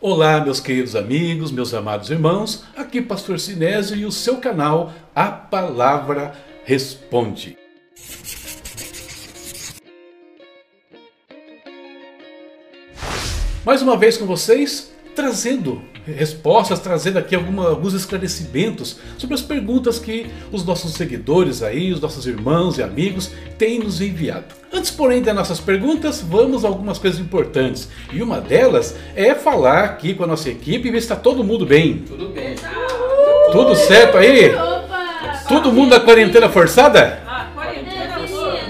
Olá, meus queridos amigos, meus amados irmãos, aqui Pastor Sinésio e o seu canal A Palavra Responde. Mais uma vez com vocês, trazendo respostas, trazendo aqui alguma, alguns esclarecimentos sobre as perguntas que os nossos seguidores aí, os nossos irmãos e amigos têm nos enviado. Antes, porém, das nossas perguntas, vamos a algumas coisas importantes. E uma delas é falar aqui com a nossa equipe e ver se está todo mundo bem. Tudo bem. Tudo certo aí? Todo mundo na quarentena forçada? Ah, quarentena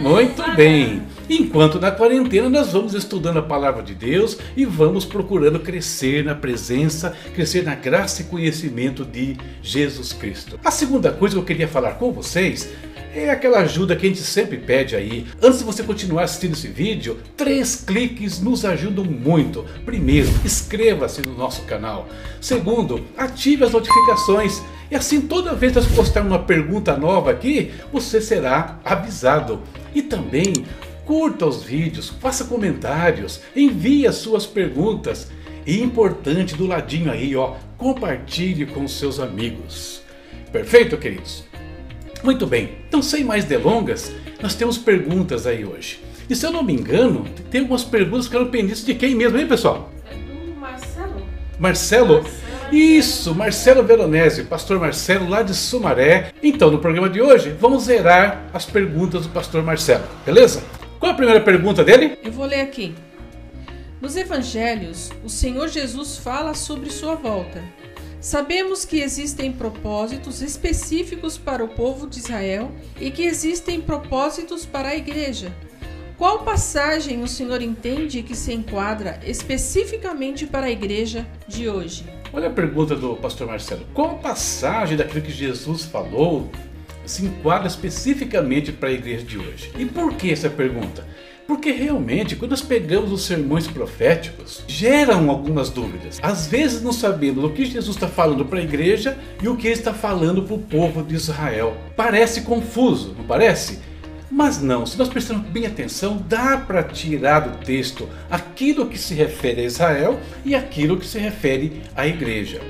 Muito bem. Enquanto na quarentena nós vamos estudando a palavra de Deus e vamos procurando crescer na presença, crescer na graça e conhecimento de Jesus Cristo. A segunda coisa que eu queria falar com vocês é aquela ajuda que a gente sempre pede aí. Antes de você continuar assistindo esse vídeo, três cliques nos ajudam muito. Primeiro, inscreva-se no nosso canal. Segundo, ative as notificações. E assim, toda vez que nós postarmos uma pergunta nova aqui, você será avisado. E também, curta os vídeos, faça comentários, envie as suas perguntas. E importante, do ladinho aí, ó, compartilhe com seus amigos. Perfeito, queridos? Muito bem, então sem mais delongas, nós temos perguntas aí hoje. E se eu não me engano, tem algumas perguntas que eram pendentes de quem mesmo, hein pessoal? É do Marcelo. Marcelo? Marcelo Isso, Marcelo Veronese, pastor Marcelo lá de Sumaré. Então, no programa de hoje, vamos zerar as perguntas do pastor Marcelo, beleza? Qual a primeira pergunta dele? Eu vou ler aqui. Nos evangelhos, o Senhor Jesus fala sobre sua volta. Sabemos que existem propósitos específicos para o povo de Israel e que existem propósitos para a igreja. Qual passagem o Senhor entende que se enquadra especificamente para a igreja de hoje? Olha a pergunta do pastor Marcelo. Qual passagem daquilo que Jesus falou se enquadra especificamente para a igreja de hoje? E por que essa pergunta? Porque realmente, quando nós pegamos os sermões proféticos, geram algumas dúvidas. Às vezes não sabemos o que Jesus está falando para a igreja e o que ele está falando para o povo de Israel. Parece confuso, não parece? Mas não, se nós prestarmos bem atenção, dá para tirar do texto aquilo que se refere a Israel e aquilo que se refere à igreja.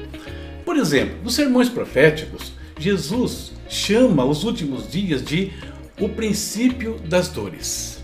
Por exemplo, nos sermões proféticos, Jesus chama os últimos dias de o princípio das dores.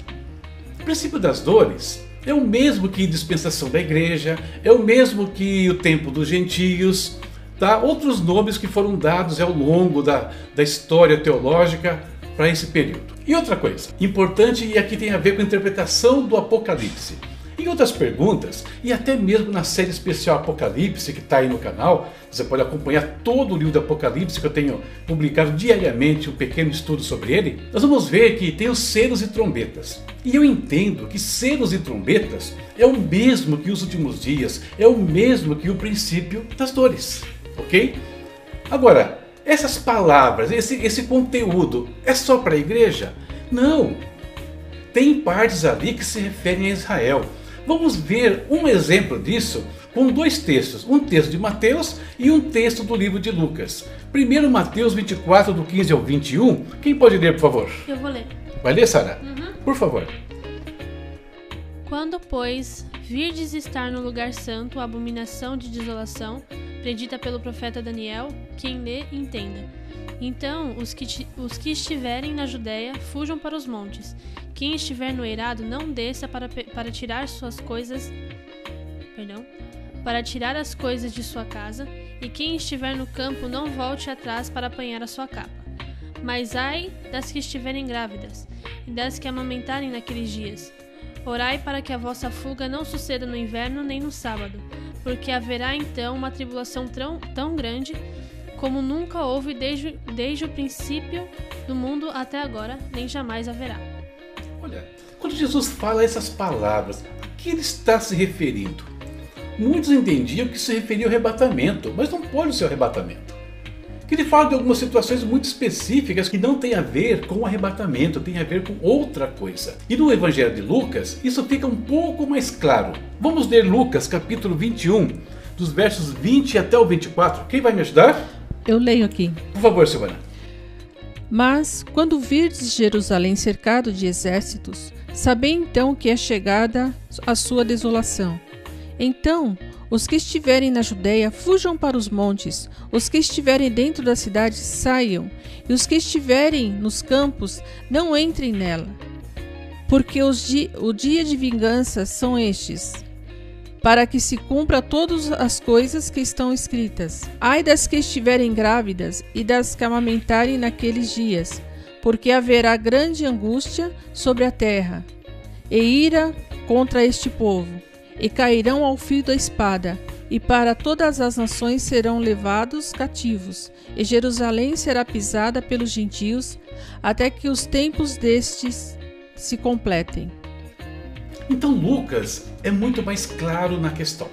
O princípio das dores é o mesmo que dispensação da igreja, é o mesmo que o tempo dos gentios, tá? outros nomes que foram dados ao longo da, da história teológica para esse período. E outra coisa importante e aqui tem a ver com a interpretação do Apocalipse. Em outras perguntas, e até mesmo na série especial Apocalipse que está aí no canal, você pode acompanhar todo o livro do Apocalipse que eu tenho publicado diariamente um pequeno estudo sobre ele. Nós vamos ver que tem os selos e trombetas. E eu entendo que selos e trombetas é o mesmo que os últimos dias, é o mesmo que o princípio das dores, ok? Agora, essas palavras, esse, esse conteúdo é só para a igreja? Não! Tem partes ali que se referem a Israel. Vamos ver um exemplo disso com dois textos, um texto de Mateus e um texto do livro de Lucas. Primeiro Mateus 24, do 15 ao 21. Quem pode ler, por favor? Eu vou ler. Vai ler, Sara? Por favor. Quando, pois, virdes estar no lugar santo a abominação de desolação, predita pelo profeta Daniel, quem lê, entenda. Então, os que, os que estiverem na Judéia, fujam para os montes. Quem estiver no eirado, não desça para, para tirar suas coisas. Perdão. Para tirar as coisas de sua casa, e quem estiver no campo, não volte atrás para apanhar a sua capa. Mas ai das que estiverem grávidas, e das que amamentarem naqueles dias. Orai para que a vossa fuga não suceda no inverno nem no sábado, porque haverá então uma tribulação tão, tão grande como nunca houve desde, desde o princípio do mundo até agora, nem jamais haverá. Olha, quando Jesus fala essas palavras, a que ele está se referindo? Muitos entendiam que se referia ao arrebatamento, mas não pode ser o arrebatamento. Que ele fala de algumas situações muito específicas que não tem a ver com o arrebatamento, tem a ver com outra coisa. E no Evangelho de Lucas, isso fica um pouco mais claro. Vamos ler Lucas capítulo 21, dos versos 20 até o 24. Quem vai me ajudar? Eu leio aqui. Por favor, Silvana. Mas, quando virdes Jerusalém cercado de exércitos, sabei então que é chegada a sua desolação. Então, os que estiverem na Judéia fujam para os montes, os que estiverem dentro da cidade saiam, e os que estiverem nos campos não entrem nela. Porque os di o dia de vingança são estes, para que se cumpra todas as coisas que estão escritas. Ai das que estiverem grávidas e das que amamentarem naqueles dias, porque haverá grande angústia sobre a terra, e ira contra este povo e cairão ao fio da espada, e para todas as nações serão levados cativos, e Jerusalém será pisada pelos gentios, até que os tempos destes se completem. Então Lucas é muito mais claro na questão.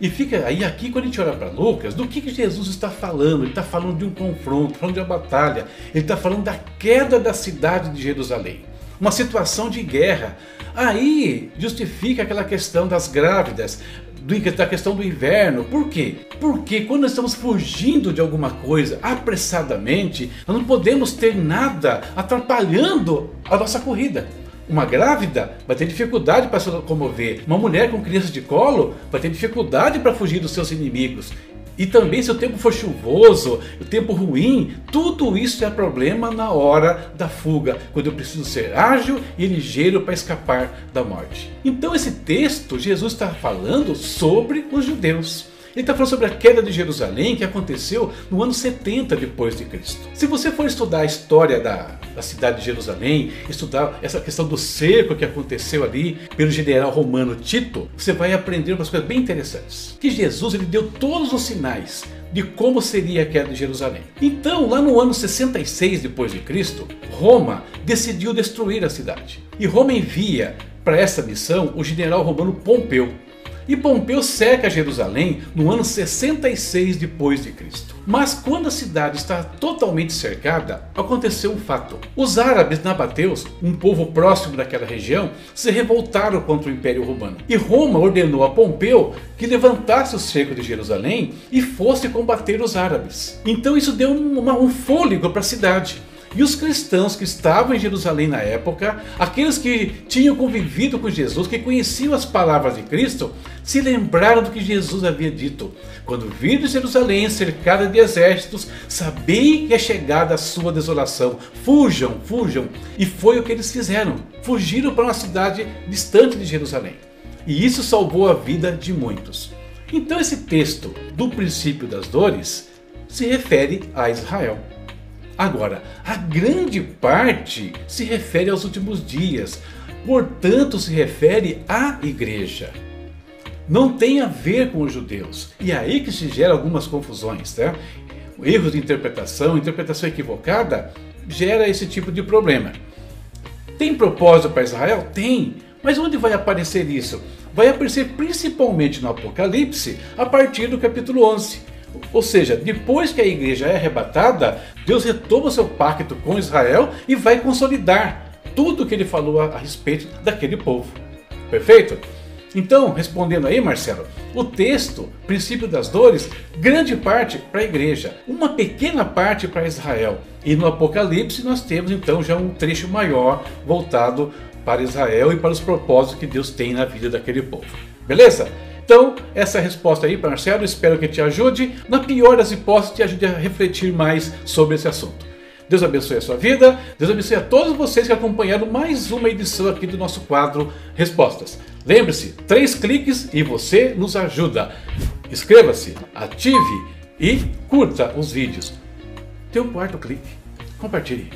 E fica aí aqui quando a gente olha para Lucas, do que, que Jesus está falando? Ele está falando de um confronto, falando de uma batalha, ele está falando da queda da cidade de Jerusalém uma situação de guerra. Aí justifica aquela questão das grávidas, da questão do inverno. Por quê? Porque quando nós estamos fugindo de alguma coisa apressadamente, nós não podemos ter nada atrapalhando a nossa corrida. Uma grávida vai ter dificuldade para se locomover. Uma mulher com criança de colo vai ter dificuldade para fugir dos seus inimigos. E também se o tempo for chuvoso, o tempo ruim, tudo isso é problema na hora da fuga, quando eu preciso ser ágil e ligeiro para escapar da morte. Então esse texto, Jesus está falando sobre os judeus. Ele está falando sobre a queda de Jerusalém que aconteceu no ano 70 depois de Cristo. Se você for estudar a história da, da cidade de Jerusalém, estudar essa questão do cerco que aconteceu ali pelo general romano Tito, você vai aprender umas coisas bem interessantes. Que Jesus ele deu todos os sinais de como seria a queda de Jerusalém. Então, lá no ano 66 depois de Cristo, Roma decidiu destruir a cidade. E Roma envia para essa missão o general romano Pompeu. E Pompeu cerca Jerusalém no ano 66 depois de Cristo. Mas quando a cidade está totalmente cercada, aconteceu um fato. Os árabes nabateus, um povo próximo daquela região, se revoltaram contra o Império Romano. E Roma ordenou a Pompeu que levantasse o cerco de Jerusalém e fosse combater os árabes. Então isso deu um, um fôlego para a cidade. E os cristãos que estavam em Jerusalém na época, aqueles que tinham convivido com Jesus, que conheciam as palavras de Cristo, se lembraram do que Jesus havia dito. Quando virdes Jerusalém cercada de exércitos, sabei que é chegada a sua desolação. Fujam, fujam. E foi o que eles fizeram. Fugiram para uma cidade distante de Jerusalém. E isso salvou a vida de muitos. Então esse texto do princípio das dores se refere a Israel. Agora, a grande parte se refere aos últimos dias, portanto, se refere à igreja. Não tem a ver com os judeus. E é aí que se gera algumas confusões, tá? Erros de interpretação, interpretação equivocada, gera esse tipo de problema. Tem propósito para Israel? Tem. Mas onde vai aparecer isso? Vai aparecer principalmente no Apocalipse, a partir do capítulo 11 ou seja, depois que a igreja é arrebatada, Deus retoma seu pacto com Israel e vai consolidar tudo o que ele falou a, a respeito daquele povo. Perfeito? Então, respondendo aí, Marcelo, o texto, princípio das dores, grande parte para a igreja, uma pequena parte para Israel. E no Apocalipse nós temos então já um trecho maior voltado para Israel e para os propósitos que Deus tem na vida daquele povo. Beleza? Então, essa resposta aí Marcelo, espero que te ajude. Na pior das hipóteses, te ajude a refletir mais sobre esse assunto. Deus abençoe a sua vida, Deus abençoe a todos vocês que acompanharam mais uma edição aqui do nosso quadro Respostas. Lembre-se, três cliques e você nos ajuda. Inscreva-se, ative e curta os vídeos. Tem um quarto clique. Compartilhe.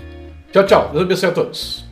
Tchau, tchau. Deus abençoe a todos.